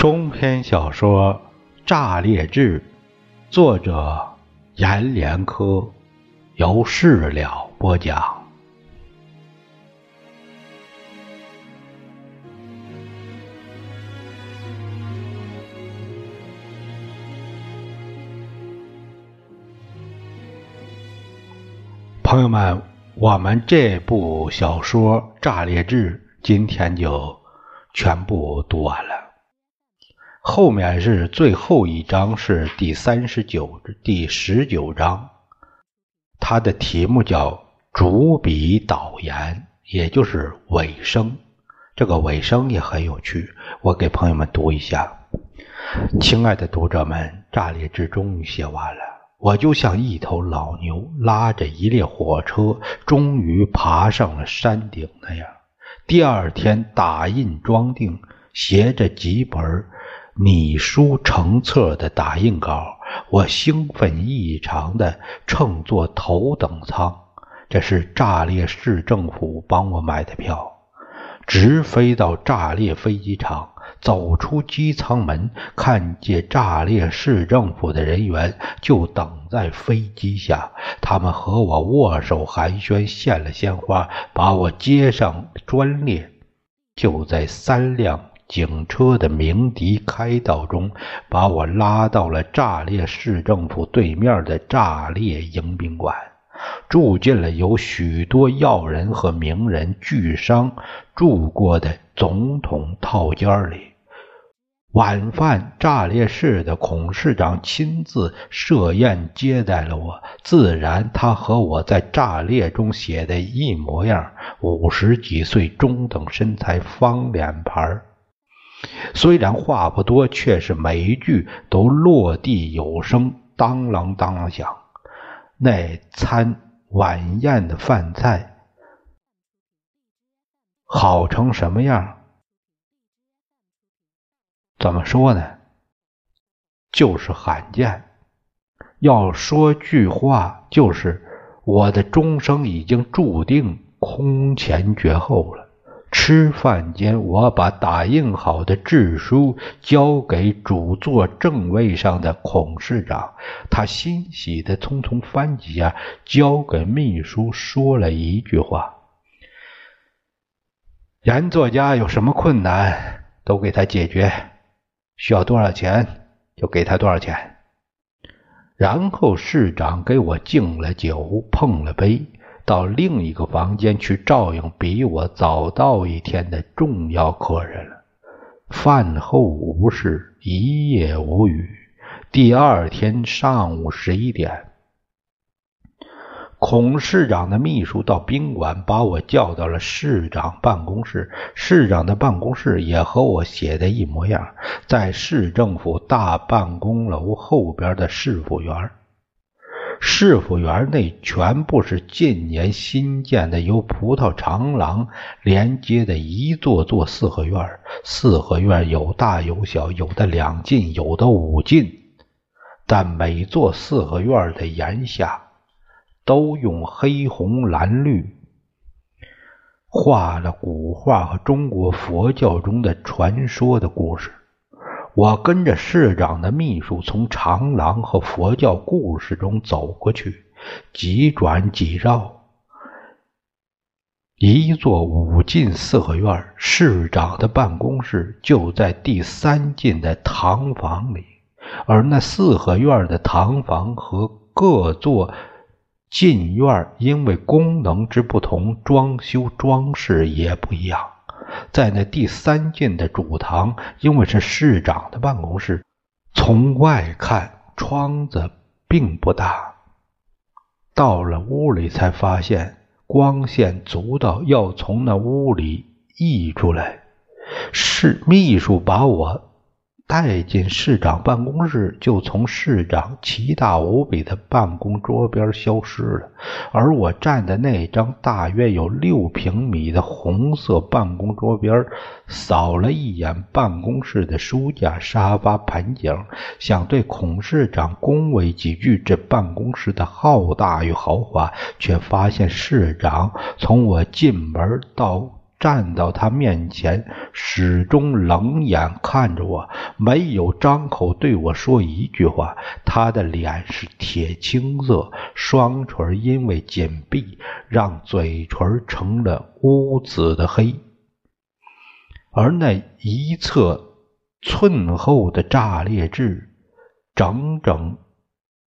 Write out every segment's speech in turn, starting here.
中篇小说《炸裂志》，作者阎连科，由事了播讲。朋友们，我们这部小说《炸裂志》今天就全部读完了。后面是最后一章，是第三十九、第十九章，它的题目叫“主笔导言”，也就是尾声。这个尾声也很有趣，我给朋友们读一下。亲爱的读者们，《炸裂志》终于写完了，我就像一头老牛拉着一列火车，终于爬上了山顶那样。第二天打印装订，携着几本。拟书成册的打印稿，我兴奋异常的乘坐头等舱，这是炸裂市政府帮我买的票，直飞到炸裂飞机场。走出机舱门，看见炸裂市政府的人员就等在飞机下，他们和我握手寒暄，献了鲜花，把我接上专列，就在三辆。警车的鸣笛开道中，把我拉到了炸裂市政府对面的炸裂迎宾馆，住进了有许多要人和名人、巨商住过的总统套间里。晚饭，炸裂市的孔市长亲自设宴接待了我，自然他和我在炸裂中写的一模样，五十几岁，中等身材，方脸盘虽然话不多，却是每一句都落地有声，当啷当啷响。那餐晚宴的饭菜好成什么样？怎么说呢？就是罕见。要说句话，就是我的终生已经注定空前绝后了。吃饭间，我把打印好的制书交给主座正位上的孔市长，他欣喜的匆匆翻几下，交给秘书，说了一句话：“严作家有什么困难，都给他解决，需要多少钱就给他多少钱。”然后市长给我敬了酒，碰了杯。到另一个房间去照应比我早到一天的重要客人了。饭后无事，一夜无语。第二天上午十一点，孔市长的秘书到宾馆把我叫到了市长办公室。市长的办公室也和我写的一模一样，在市政府大办公楼后边的市府园。市府园内全部是近年新建的，由葡萄长廊连接的一座座四合院。四合院有大有小，有的两进，有的五进。但每座四合院的檐下都用黑红蓝绿画了古画和中国佛教中的传说的故事。我跟着市长的秘书从长廊和佛教故事中走过去，几转几绕，一座五进四合院，市长的办公室就在第三进的堂房里，而那四合院的堂房和各座进院因为功能之不同，装修装饰也不一样。在那第三进的主堂，因为是市长的办公室，从外看窗子并不大。到了屋里才发现光线足到要从那屋里溢出来。是秘书把我。带进市长办公室，就从市长奇大无比的办公桌边消失了。而我站在那张大约有六平米的红色办公桌边，扫了一眼办公室的书架、沙发、盆景，想对孔市长恭维几句这办公室的浩大与豪华，却发现市长从我进门到。站到他面前，始终冷眼看着我，没有张口对我说一句话。他的脸是铁青色，双唇因为紧闭，让嘴唇成了乌紫的黑，而那一侧寸厚的炸裂痣，整整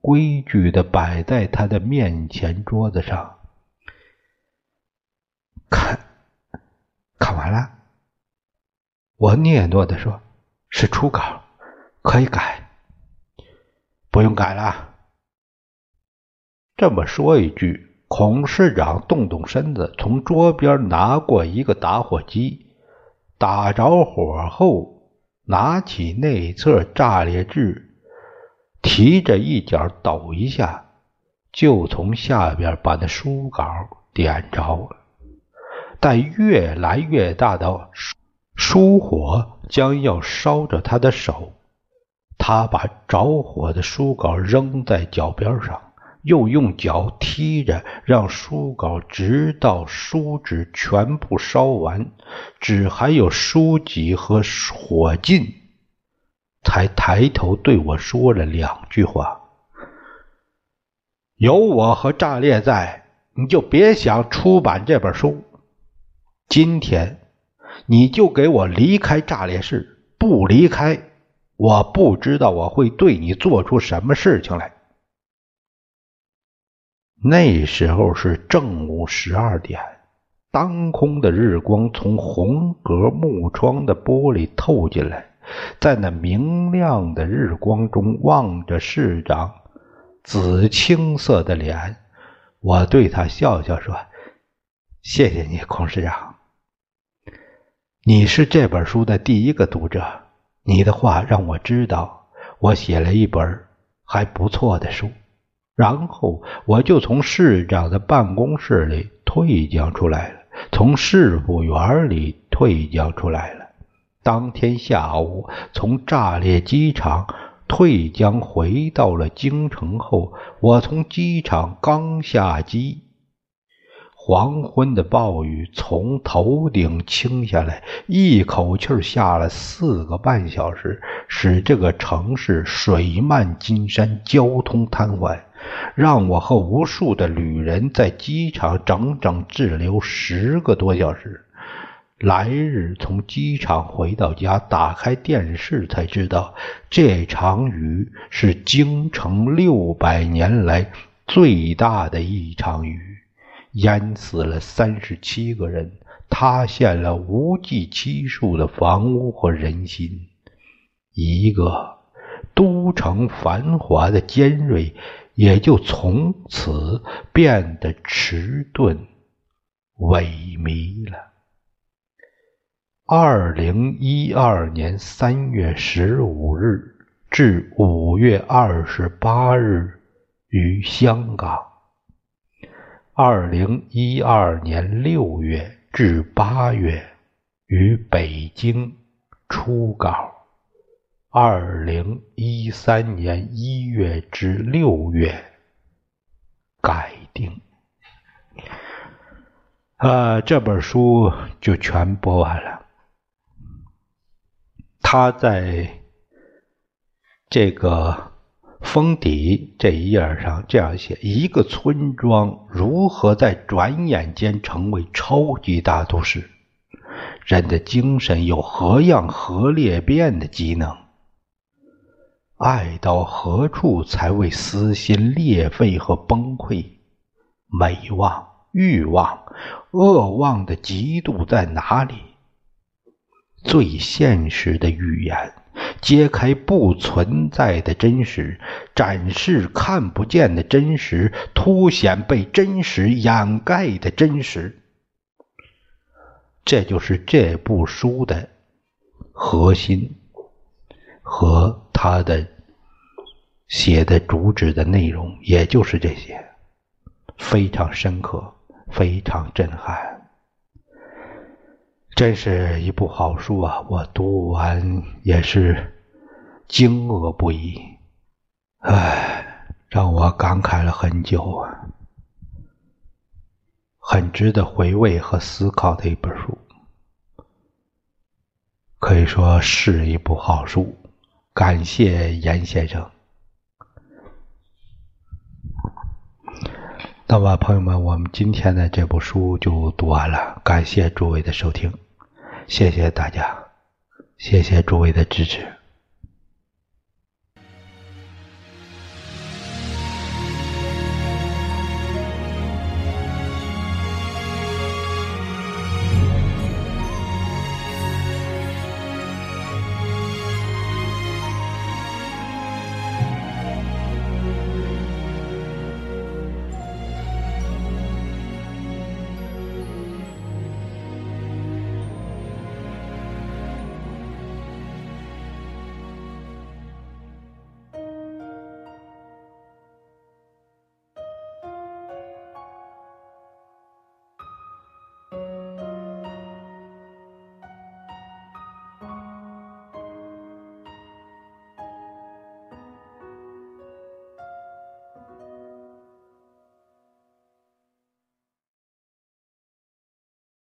规矩的摆在他的面前桌子上，看完了，我嗫嚅的说：“是初稿，可以改。”不用改了。这么说一句，孔市长动动身子，从桌边拿过一个打火机，打着火后，拿起内侧炸裂痣，提着一角抖一下，就从下边把那书稿点着了。但越来越大的书火将要烧着他的手，他把着火的书稿扔在脚边上，又用脚踢着，让书稿直到书纸全部烧完，只还有书籍和火烬，才抬头对我说了两句话：“有我和炸裂在，你就别想出版这本书。”今天，你就给我离开炸裂室！不离开，我不知道我会对你做出什么事情来。那时候是正午十二点，当空的日光从红格木窗的玻璃透进来，在那明亮的日光中望着市长紫青色的脸，我对他笑笑说：“谢谢你，孔市长。”你是这本书的第一个读者，你的话让我知道我写了一本还不错的书，然后我就从市长的办公室里退将出来了，从市府园里退将出来了。当天下午从炸裂机场退将回到了京城后，我从机场刚下机。黄昏的暴雨从头顶倾下来，一口气下了四个半小时，使这个城市水漫金山，交通瘫痪，让我和无数的旅人在机场整整滞留十个多小时。来日从机场回到家，打开电视才知道，这场雨是京城六百年来最大的一场雨。淹死了三十七个人，塌陷了无计其数的房屋和人心。一个都城繁华的尖锐，也就从此变得迟钝、萎靡了。二零一二年三月十五日至五月二十八日，于香港。二零一二年六月至八月，于北京初稿。二零一三年一月至六月改定。呃，这本书就全播完了。他在这个。封底这一页上这样写：一个村庄如何在转眼间成为超级大都市？人的精神有何样核裂变的机能？爱到何处才为撕心裂肺和崩溃？美望、欲望、恶望的极度在哪里？最现实的语言。揭开不存在的真实，展示看不见的真实，凸显被真实掩盖的真实。这就是这部书的核心和他的写的主旨的内容，也就是这些，非常深刻，非常震撼。真是一部好书啊！我读完也是惊愕不已，唉，让我感慨了很久啊，很值得回味和思考的一本书，可以说是一部好书。感谢严先生。那么，朋友们，我们今天的这部书就读完了。感谢诸位的收听，谢谢大家，谢谢诸位的支持。